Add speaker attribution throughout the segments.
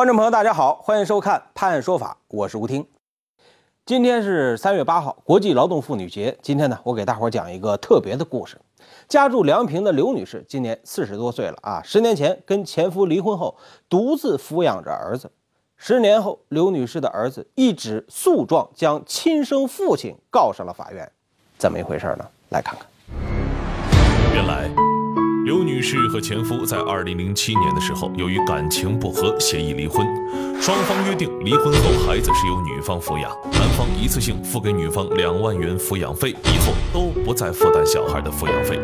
Speaker 1: 观众朋友，大家好，欢迎收看《判案说法》，我是吴听。今天是三月八号，国际劳动妇女节。今天呢，我给大伙讲一个特别的故事。家住梁平的刘女士今年四十多岁了啊，十年前跟前夫离婚后，独自抚养着儿子。十年后，刘女士的儿子一纸诉状将亲生父亲告上了法院，怎么一回事呢？来看看。
Speaker 2: 原来。刘女士和前夫在2007年的时候，由于感情不和，协议离婚。双方约定，离婚后孩子是由女方抚养，男方一次性付给女方两万元抚养费，以后都不再负担小孩的抚养费。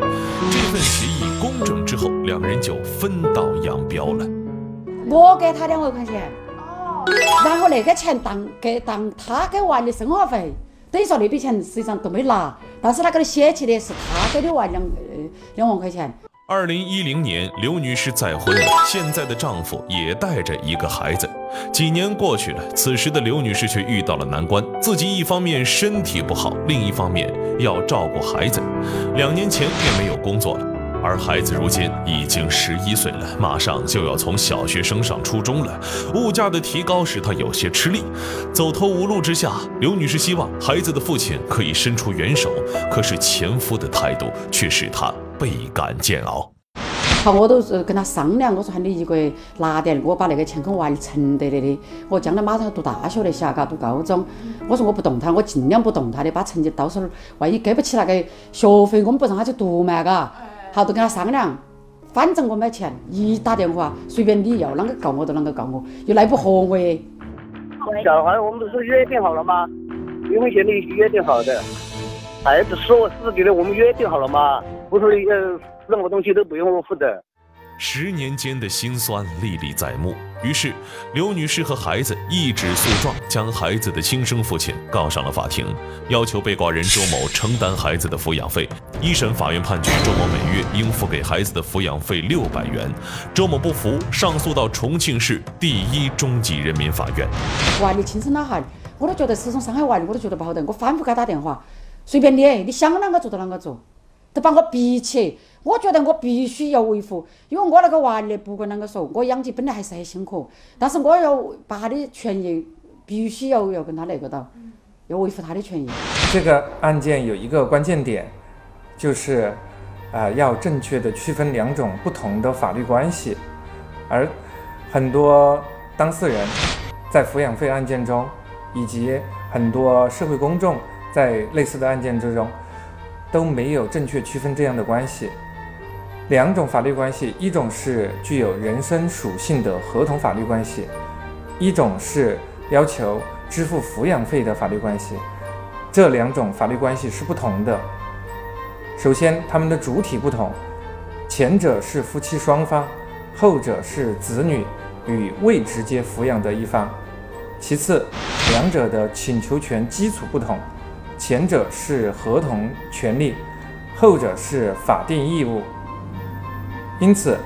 Speaker 2: 这份协议公证之后，两人就分道扬镳了。
Speaker 3: 我给他两万块钱，然后那个钱当给当他给娃的生活费，等于说那笔钱实际上都没拿，但是他给他写起的是他给的娃两呃两万块钱。
Speaker 2: 二零一零年，刘女士再婚了，现在的丈夫也带着一个孩子。几年过去了，此时的刘女士却遇到了难关，自己一方面身体不好，另一方面要照顾孩子，两年前便没有工作了。而孩子如今已经十一岁了，马上就要从小学升上初中了，物价的提高使她有些吃力。走投无路之下，刘女士希望孩子的父亲可以伸出援手，可是前夫的态度却使她。倍感煎熬。
Speaker 3: 好，我都是跟他商量，我说喊你一个月拿点，我把那个钱给我娃儿存得的的。我将来马上要读大学的，下嘎读高中。我说我不动他，我尽量不动他的，把成绩到时候万一给不起那个学费，我们不让他去读嘛，嘎。好，都跟他商量，反正我没钱，一打电话随便你要啷个告我就啷个告我，又奈不活我。
Speaker 4: 小孩我们不是约定好了吗？离婚协议约定好的，孩子是我自己的，我们约定好了吗？不是呃，任何东西都不用我负责。
Speaker 2: 十年间的辛酸历历在目，于是刘女士和孩子一纸诉状，将孩子的亲生父亲告上了法庭，要求被告人周某承担孩子的抚养费。一审法院判决周某每月应付给孩子的抚养费六百元，周某不服，上诉到重庆市第一中级人民法院。
Speaker 3: 娃你亲生老汉，我都觉得这种伤害娃的，我都觉得不好得。我反复给他打电话，随便你，你想啷个做就啷个做。都把我逼起，我觉得我必须要维护，因为我那个娃儿不管啷个说，我养起本来还是很辛苦，但是我要把他的权益必须要要跟他那个到，要维护他的权益。
Speaker 5: 这个案件有一个关键点，就是啊，要正确的区分两种不同的法律关系，而很多当事人在抚养费案件中，以及很多社会公众在类似的案件之中。都没有正确区分这样的关系，两种法律关系，一种是具有人身属性的合同法律关系，一种是要求支付抚养费的法律关系。这两种法律关系是不同的。首先，他们的主体不同，前者是夫妻双方，后者是子女与未直接抚养的一方。其次，两者的请求权基础不同。前者是合同权利，后者是法定义务。因此，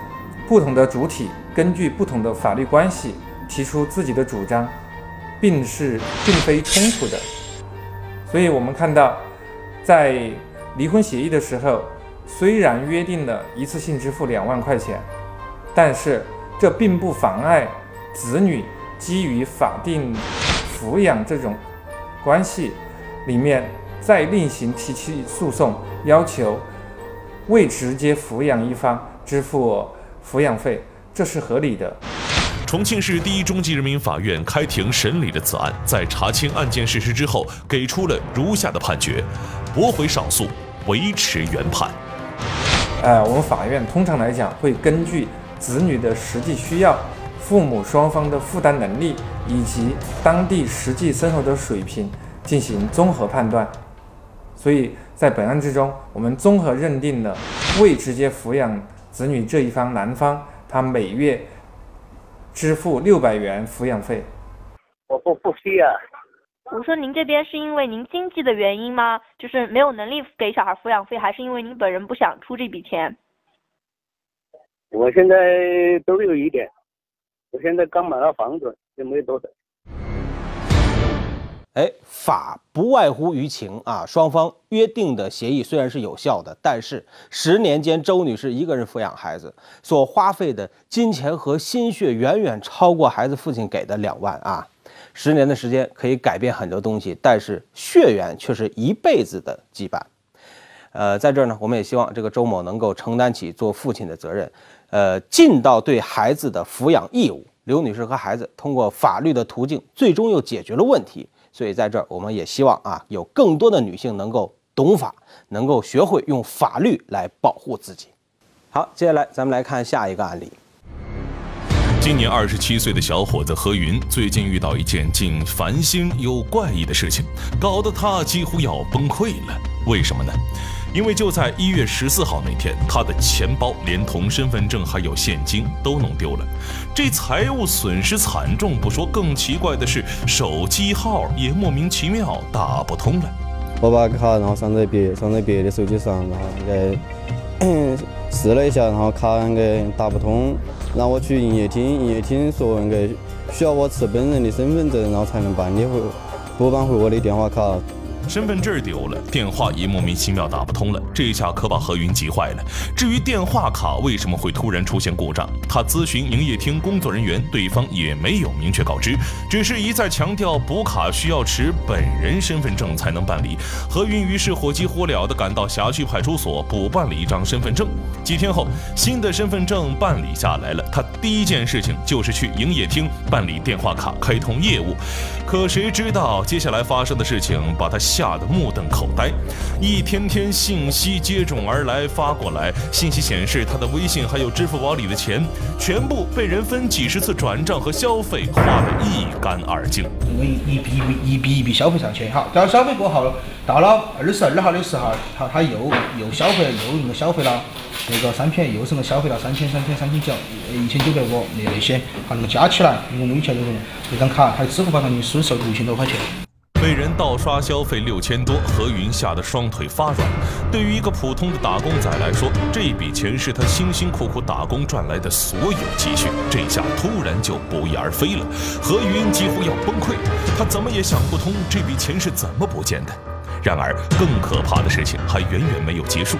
Speaker 5: 不同的主体根据不同的法律关系提出自己的主张，并是并非冲突的。所以，我们看到，在离婚协议的时候，虽然约定了一次性支付两万块钱，但是这并不妨碍子女基于法定抚养这种关系。里面再另行提起诉讼，要求未直接抚养一方支付抚养费，这是合理的。
Speaker 2: 重庆市第一中级人民法院开庭审理了此案，在查清案件事实之后，给出了如下的判决：驳回上诉，维持原判。
Speaker 5: 呃，我们法院通常来讲会根据子女的实际需要、父母双方的负担能力以及当地实际生活的水平。进行综合判断，所以在本案之中，我们综合认定了未直接抚养子女这一方男方，他每月支付六百元抚养费。
Speaker 4: 我不不需要。
Speaker 6: 我说您这边是因为您经济的原因吗？就是没有能力给小孩抚养费，还是因为您本人不想出这笔钱？
Speaker 4: 我现在都有一点，我现在刚买了房子，也没多少。
Speaker 1: 哎，法不外乎于情啊，双方约定的协议虽然是有效的，但是十年间周女士一个人抚养孩子所花费的金钱和心血远远超过孩子父亲给的两万啊。十年的时间可以改变很多东西，但是血缘却是一辈子的羁绊。呃，在这儿呢，我们也希望这个周某能够承担起做父亲的责任，呃，尽到对孩子的抚养义务。刘女士和孩子通过法律的途径，最终又解决了问题。所以在这儿，我们也希望啊，有更多的女性能够懂法，能够学会用法律来保护自己。好，接下来咱们来看下一个案例。
Speaker 2: 今年二十七岁的小伙子何云，最近遇到一件既烦心又怪异的事情，搞得他几乎要崩溃了。为什么呢？因为就在一月十四号那天，他的钱包连同身份证还有现金都弄丢了，这财务损失惨重不说，更奇怪的是手机号也莫名其妙打不通了。
Speaker 7: 我把卡然后上在别上在别的手机上，然后应该试了一下，然后卡那个打不通，让我去营业厅，营业厅说那个需要我持本人的身份证，然后才能办理回补办回我的电话卡。
Speaker 2: 身份证丢了，电话也莫名其妙打不通了，这下可把何云急坏了。至于电话卡为什么会突然出现故障，他咨询营业厅工作人员，对方也没有明确告知，只是一再强调补卡需要持本人身份证才能办理。何云于是火急火燎地赶到辖区派出所补办了。一张身份证。几天后，新的身份证办理下来了，他第一件事情就是去营业厅办理电话卡开通业务。可谁知道接下来发生的事情把他吓得目瞪口呆，一天天信息接踵而来发过来，信息显示他的微信还有支付宝里的钱全部被人分几十次转账和消费花得一干二净。
Speaker 8: 我一笔一笔一笔一笔消费上去，好，然后消费过后到了二十二号的时候，好，他又又消费又那个消费了那个商品，又是个消费了三千三千三千九一千九百五那那些，好，那么加起来一共一千多块钱，这张卡他的支付宝上面是收六千多块钱。
Speaker 2: 被人盗刷消费六千多，何云吓得双腿发软。对于一个普通的打工仔来说，这笔钱是他辛辛苦苦打工赚来的所有积蓄，这下突然就不翼而飞了。何云几乎要崩溃，他怎么也想不通这笔钱是怎么不见的。然而，更可怕的事情还远远没有结束。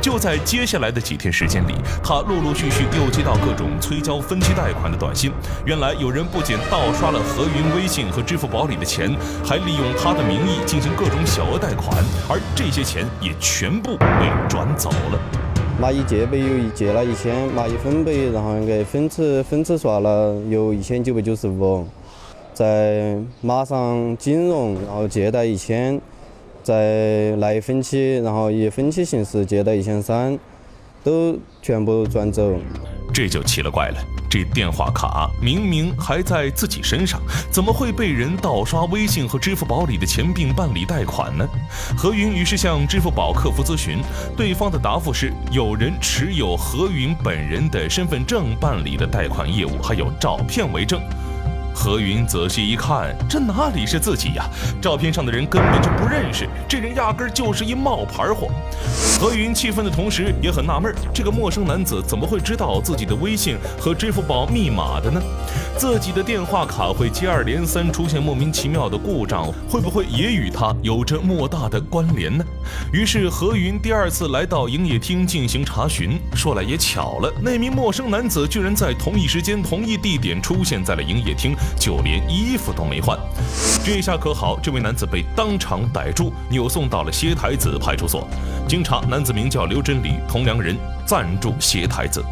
Speaker 2: 就在接下来的几天时间里，他陆陆续续又接到各种催交分期贷款的短信。原来，有人不仅盗刷了何云微信和支付宝里的钱，还利用他的名义进行各种小额贷款，而这些钱也全部被转走了。
Speaker 7: 蚂蚁借呗有借了一千，蚂蚁分呗，然后那个分次分次刷了有一千九百九十五，在马上金融然后借贷一千。在来分期，然后以分期形式借贷一千三，都全部转走。
Speaker 2: 这就奇了怪了，这电话卡明明还在自己身上，怎么会被人盗刷微信和支付宝里的钱并办理贷款呢？何云于是向支付宝客服咨询，对方的答复是有人持有何云本人的身份证办理的贷款业务，还有照片为证。何云仔细一看，这哪里是自己呀？照片上的人根本就不认识，这人压根儿就是一冒牌货。何云气愤的同时也很纳闷儿，这个陌生男子怎么会知道自己的微信和支付宝密码的呢？自己的电话卡会接二连三出现莫名其妙的故障，会不会也与他有着莫大的关联呢？于是何云第二次来到营业厅进行查询。说来也巧了，那名陌生男子居然在同一时间、同一地点出现在了营业厅。就连衣服都没换，这下可好，这位男子被当场逮住，扭送到了歇台子派出所。经查，男子名叫刘真理，同梁人，暂住歇台子。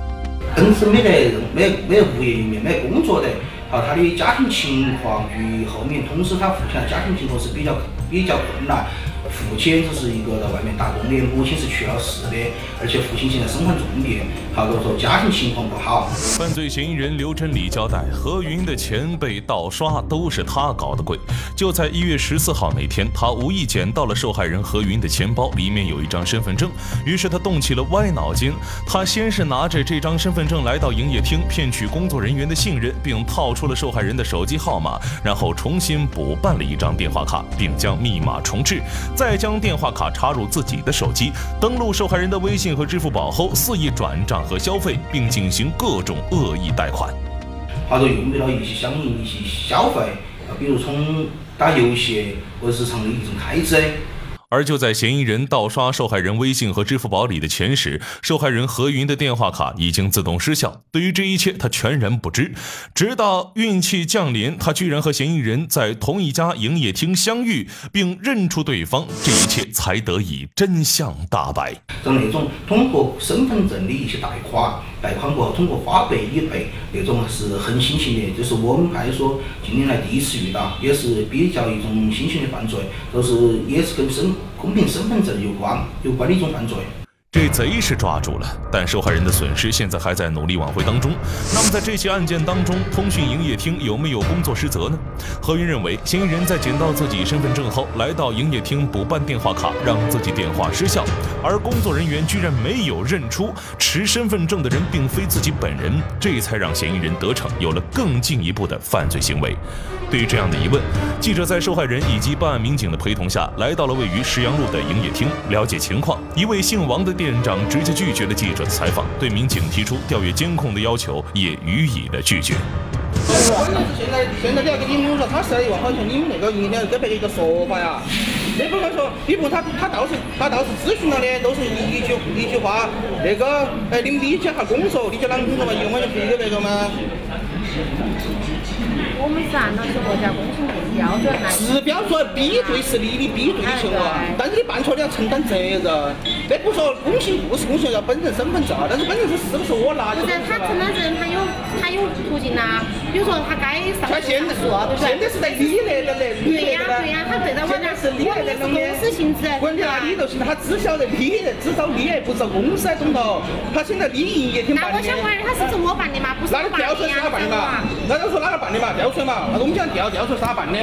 Speaker 8: 公司没得没没物业里面没工作的，好，他的家庭情况与后面，同时他父亲的家庭情况是比较比较困难。父亲只是一个在外面打工的，母亲是去了世的，而且父亲现在身患重病，好多说家庭情况不好。
Speaker 2: 犯罪嫌疑人刘真理交代，何云的钱被盗刷都是他搞的鬼。就在一月十四号那天，他无意捡到了受害人何云的钱包，里面有一张身份证，于是他动起了歪脑筋。他先是拿着这张身份证来到营业厅，骗取工作人员的信任，并套出了受害人的手机号码，然后重新补办了一张电话卡，并将密码重置。再将电话卡插入自己的手机，登录受害人的微信和支付宝后，肆意转账和消费，并进行各种恶意贷款。
Speaker 8: 他就用不了一些相应的一些消费，比如充打游戏或者日常的一种开支。
Speaker 2: 而就在嫌疑人盗刷受害人微信和支付宝里的钱时，受害人何云的电话卡已经自动失效。对于这一切，他全然不知。直到运气降临，他居然和嫌疑人在同一家营业厅相遇，并认出对方，这一切才得以真相大白。
Speaker 8: 像那种通过身份证的一些贷款，贷款过后通过花呗理赔，那种是很新型的，就是我们派出所近年来第一次遇到，也是比较一种新型的犯罪，都是也是跟身。公民身份证有关有关的一种犯罪。
Speaker 2: 这贼是抓住了，但受害人的损失现在还在努力挽回当中。那么在这起案件当中，通讯营业厅有没有工作失责呢？何云认为，嫌疑人在捡到自己身份证后，来到营业厅补办电话卡，让自己电话失效，而工作人员居然没有认出持身份证的人并非自己本人，这才让嫌疑人得逞，有了更进一步的犯罪行为。对于这样的疑问，记者在受害人以及办案民警的陪同下，来到了位于石阳路的营业厅，了解情况。一位姓王的店长直接拒绝了记者的采访，对民警提出调阅监控的要求也予以了拒绝。
Speaker 9: 现在现在你要跟你们说，他是要好像你们那个营业厅给别个一个说法呀。你不能说，你不他他倒是他倒是咨询了的，都是一一句一句话，那个哎，你们理解下工作，理解啷个工作嘛？一万块钱赔给别个吗？
Speaker 10: 我们是按照国家工程部标准来。是标准，
Speaker 9: 比对是你的比对的行为，但是你办错你要承担责任。那不说工信部是公信要本人身份证，但是本人是是不是我拿？
Speaker 10: 不是他承担责任，他有他有途径呐。比如说他该上诉，对不对？
Speaker 9: 现在是在你那的嘞，
Speaker 10: 对呀对呀，他对着我那是你那的公司性质。
Speaker 9: 关键啊你就是他只晓得你，只找你，不找公司，懂不？他现在你营业厅办
Speaker 10: 的。那我想问，他是从我办的嘛？不是我办的
Speaker 9: 呀？那就说哪个办的嘛？调出来嘛？那我们讲调调出来是他办的。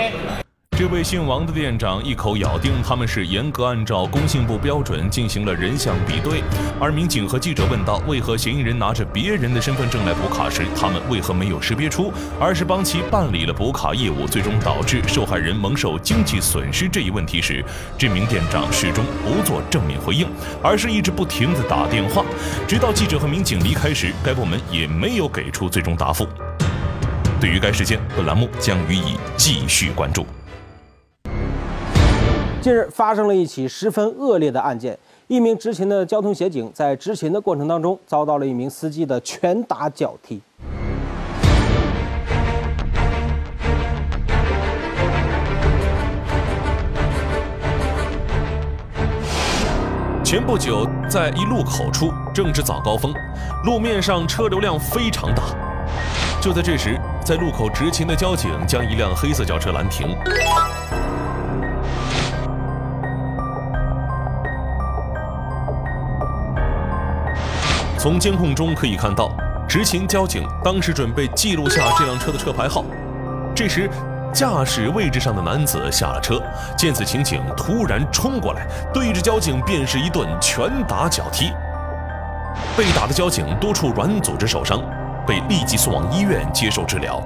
Speaker 2: 这位姓王的店长一口咬定他们是严格按照工信部标准进行了人像比对，而民警和记者问到为何嫌疑人拿着别人的身份证来补卡时，他们为何没有识别出，而是帮其办理了补卡业务，最终导致受害人蒙受经济损失这一问题时，这名店长始终不做正面回应，而是一直不停地打电话，直到记者和民警离开时，该部门也没有给出最终答复。对于该事件，本栏目将予以继续关注。
Speaker 1: 近日发生了一起十分恶劣的案件，一名执勤的交通协警在执勤的过程当中遭到了一名司机的拳打脚踢。
Speaker 2: 前不久，在一路口处正值早高峰，路面上车流量非常大。就在这时，在路口执勤的交警将一辆黑色轿车拦停。从监控中可以看到，执勤交警当时准备记录下这辆车的车牌号。这时，驾驶位置上的男子下了车，见此情景，突然冲过来，对着交警便是一顿拳打脚踢。被打的交警多处软组织受伤，被立即送往医院接受治疗。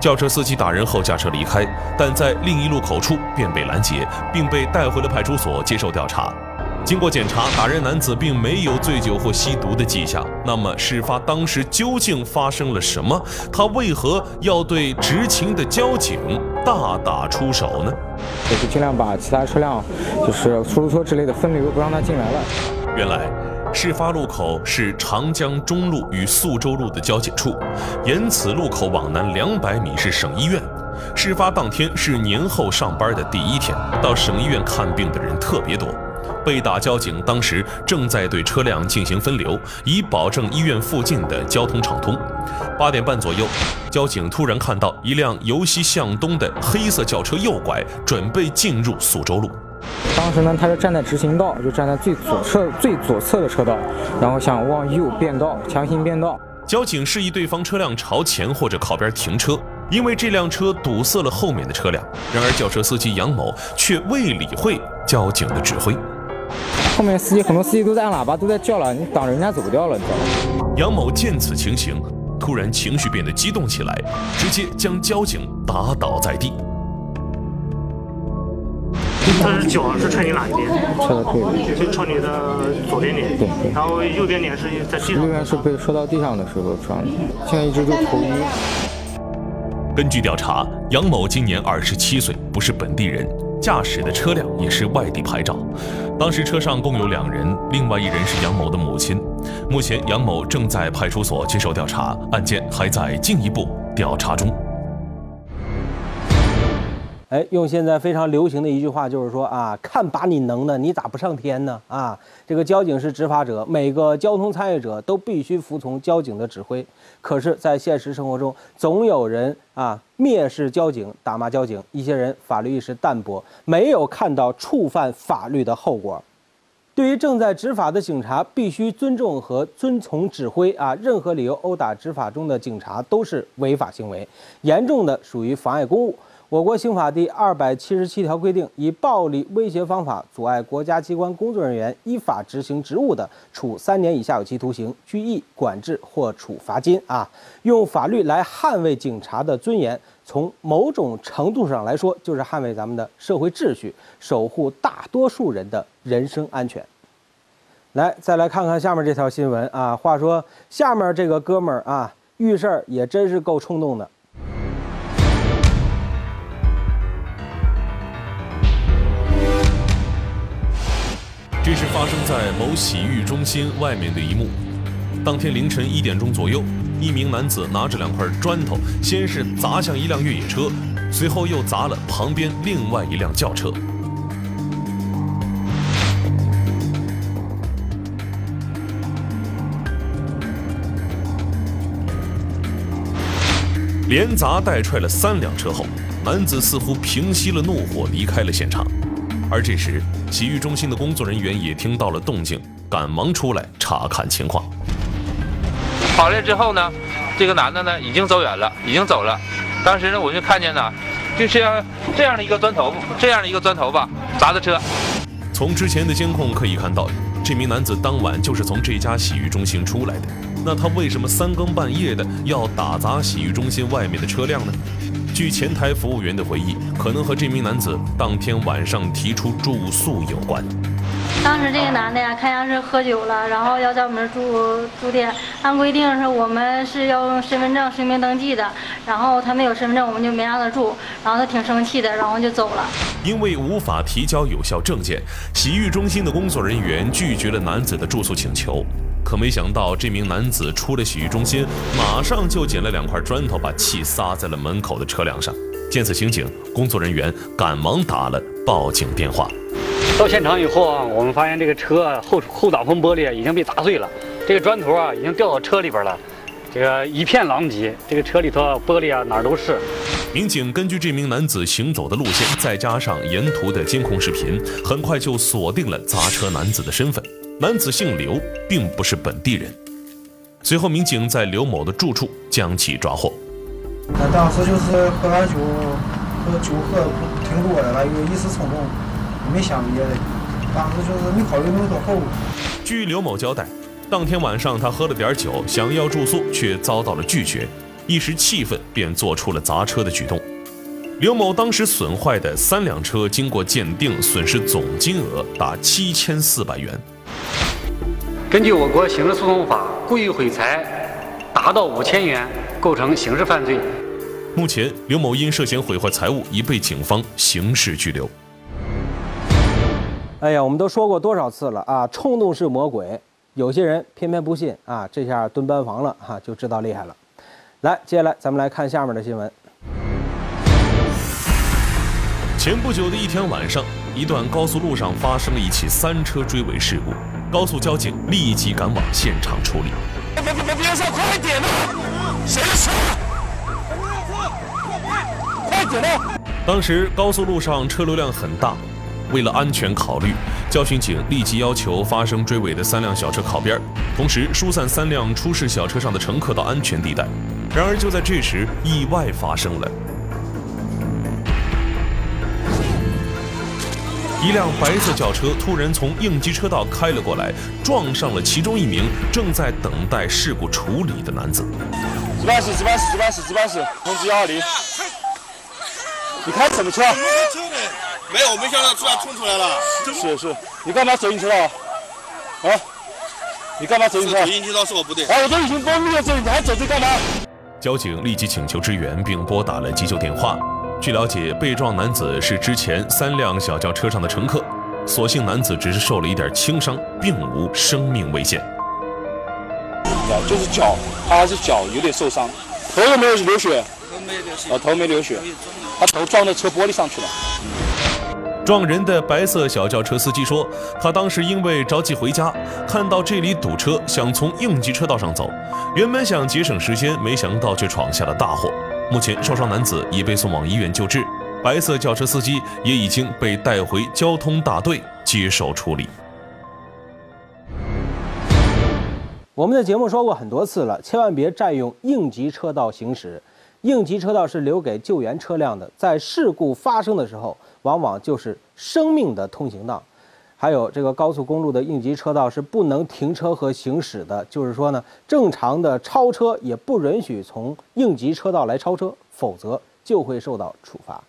Speaker 2: 轿车司机打人后驾车离开，但在另一路口处便被拦截，并被带回了派出所接受调查。经过检查，打人男子并没有醉酒或吸毒的迹象。那么，事发当时究竟发生了什么？他为何要对执勤的交警大打出手呢？
Speaker 5: 就是尽量把其他车辆，就是出租车之类的分流，不让他进来了。
Speaker 2: 原来，事发路口是长江中路与宿州路的交界处，沿此路口往南两百米是省医院。事发当天是年后上班的第一天，到省医院看病的人特别多。被打交警当时正在对车辆进行分流，以保证医院附近的交通畅通。八点半左右，交警突然看到一辆由西向东的黑色轿车右拐，准备进入苏州路。
Speaker 5: 当时呢，他是站在直行道，就站在最左侧最左侧的车道，然后想往右变道，强行变道。
Speaker 2: 交警示意对方车辆朝前或者靠边停车，因为这辆车堵塞了后面的车辆。然而，轿车司机杨某却未理会交警的指挥。
Speaker 5: 后面司机很多司机都在按喇叭，都在叫了，你挡着人家走不掉了，你知道
Speaker 2: 吗？杨某见此情形，突然情绪变得激动起来，直接将交警打倒在地。
Speaker 11: 他是脚是踹你哪一边？
Speaker 5: 踹到腿
Speaker 11: 里，就踹你的左边脸。
Speaker 5: 对。
Speaker 11: 然后右边脸是在地上。
Speaker 5: 右边是被摔到地上的时候撞的，现在一直都头晕。
Speaker 2: 根据调查，杨某今年二十七岁，不是本地人，驾驶的车辆也是外地牌照。当时车上共有两人，另外一人是杨某的母亲。目前，杨某正在派出所接受调查，案件还在进一步调查中。
Speaker 1: 哎，用现在非常流行的一句话就是说啊，看把你能的，你咋不上天呢？啊，这个交警是执法者，每个交通参与者都必须服从交警的指挥。可是，在现实生活中，总有人啊蔑视交警，打骂交警；一些人法律意识淡薄，没有看到触犯法律的后果。对于正在执法的警察，必须尊重和遵从指挥啊！任何理由殴打执法中的警察都是违法行为，严重的属于妨碍公务。我国刑法第二百七十七条规定，以暴力威胁方法阻碍国家机关工作人员依法执行职务的，处三年以下有期徒刑、拘役、管制或处罚金。啊，用法律来捍卫警察的尊严，从某种程度上来说，就是捍卫咱们的社会秩序，守护大多数人的人身安全。来，再来看看下面这条新闻啊。话说，下面这个哥们儿啊，遇事儿也真是够冲动的。
Speaker 2: 这是发生在某洗浴中心外面的一幕。当天凌晨一点钟左右，一名男子拿着两块砖头，先是砸向一辆越野车，随后又砸了旁边另外一辆轿车。连砸带踹了三辆车后，男子似乎平息了怒火，离开了现场。而这时，洗浴中心的工作人员也听到了动静，赶忙出来查看情况。
Speaker 12: 跑来之后呢，这个男的呢已经走远了，已经走了。当时呢，我就看见呢，就是这样的一个砖头，这样的一个砖头吧，砸的车。
Speaker 2: 从之前的监控可以看到，这名男子当晚就是从这家洗浴中心出来的。那他为什么三更半夜的要打砸洗浴中心外面的车辆呢？据前台服务员的回忆，可能和这名男子当天晚上提出住宿有关。
Speaker 13: 当时这个男的呀，看样是喝酒了，然后要在我们这住住店。按规定是我们是要用身份证实名登记的，然后他没有身份证，我们就没让他住。然后他挺生气的，然后就走了。
Speaker 2: 因为无法提交有效证件，洗浴中心的工作人员拒绝了男子的住宿请求。可没想到，这名男子出了洗浴中心，马上就捡了两块砖头，把气撒在了门口的车辆上。见此情景，工作人员赶忙打了报警电话。
Speaker 14: 到现场以后啊，我们发现这个车后后挡风玻璃已经被砸碎了，这个砖头啊已经掉到车里边了，这个一片狼藉，这个车里头玻璃啊哪儿都是。
Speaker 2: 民警根据这名男子行走的路线，再加上沿途的监控视频，很快就锁定了砸车男子的身份。男子姓刘，并不是本地人。随后，民警在刘某的住处将其抓获。
Speaker 15: 他当时就是喝完酒，喝酒喝挺多的了，又一时冲动，没想别的，当时就是没考虑那么多后果。
Speaker 2: 据刘某交代，当天晚上他喝了点酒，想要住宿，却遭到了拒绝，一时气愤，便做出了砸车的举动。刘某当时损坏的三辆车，经过鉴定，损失总金额达七千四百元。
Speaker 14: 根据我国刑事诉讼法，故意毁财达到五千元，构成刑事犯罪。
Speaker 2: 目前，刘某因涉嫌毁坏财物，已被警方刑事拘留。
Speaker 1: 哎呀，我们都说过多少次了啊！冲动是魔鬼，有些人偏偏不信啊！这下蹲班房了哈，就知道厉害了。来，接下来咱们来看下面的新闻。
Speaker 2: 前不久的一天晚上，一段高速路上发生了一起三车追尾事故。高速交警立即赶往现场处理。
Speaker 16: 别别别别上，快点呐！谁的车？快点呐！
Speaker 2: 当时高速路上车流量很大，为了安全考虑，交巡警立即要求发生追尾的三辆小车靠边，同时疏散三辆出事小车上的乘客到安全地带。然而就在这时，意外发生了。一辆白色轿车突然从应急车道开了过来，撞上了其中一名正在等待事故处理的男子。
Speaker 16: 值班室，值班室，值班室，值班室，通知幺二零。你开什么车？
Speaker 17: 没有，我没想到突然冲出来了。
Speaker 16: 是是，你干嘛走进车道？啊？你干嘛走进车道？
Speaker 17: 走进车道是我不对。
Speaker 16: 啊，我都已经报路了，这你还走这干嘛？
Speaker 2: 交警立即请求支援，并拨打了急救电话。据了解，被撞男子是之前三辆小轿车上的乘客，所幸男子只是受了一点轻伤，并无生命危险。
Speaker 16: 就是脚，他还是脚有点受伤，头有没有流血？头没流血。啊，头没流血，他头撞到车玻璃上去了。
Speaker 2: 撞人的白色小轿车司机说，他当时因为着急回家，看到这里堵车，想从应急车道上走，原本想节省时间，没想到却闯下了大祸。目前，受伤男子已被送往医院救治，白色轿车司机也已经被带回交通大队接受处理。
Speaker 1: 我们的节目说过很多次了，千万别占用应急车道行驶。应急车道是留给救援车辆的，在事故发生的时候，往往就是生命的通行道。还有这个高速公路的应急车道是不能停车和行驶的，就是说呢，正常的超车也不允许从应急车道来超车，否则就会受到处罚。